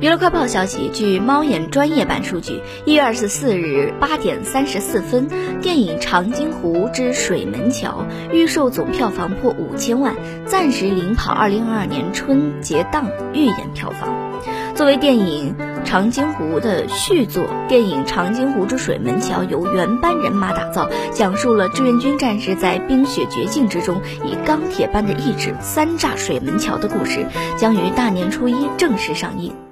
娱乐快报消息据猫眼专业版数据一月二十四日八点三十四分电影长津湖之水门桥预售总票房破五千万暂时领跑二零二二年春节档预演票房。作为电影长津湖的续作电影长津湖之水门桥由原班人马打造讲述了志愿军战士在冰雪绝境之中以钢铁般的意志三炸水门桥的故事将于大年初一正式上映。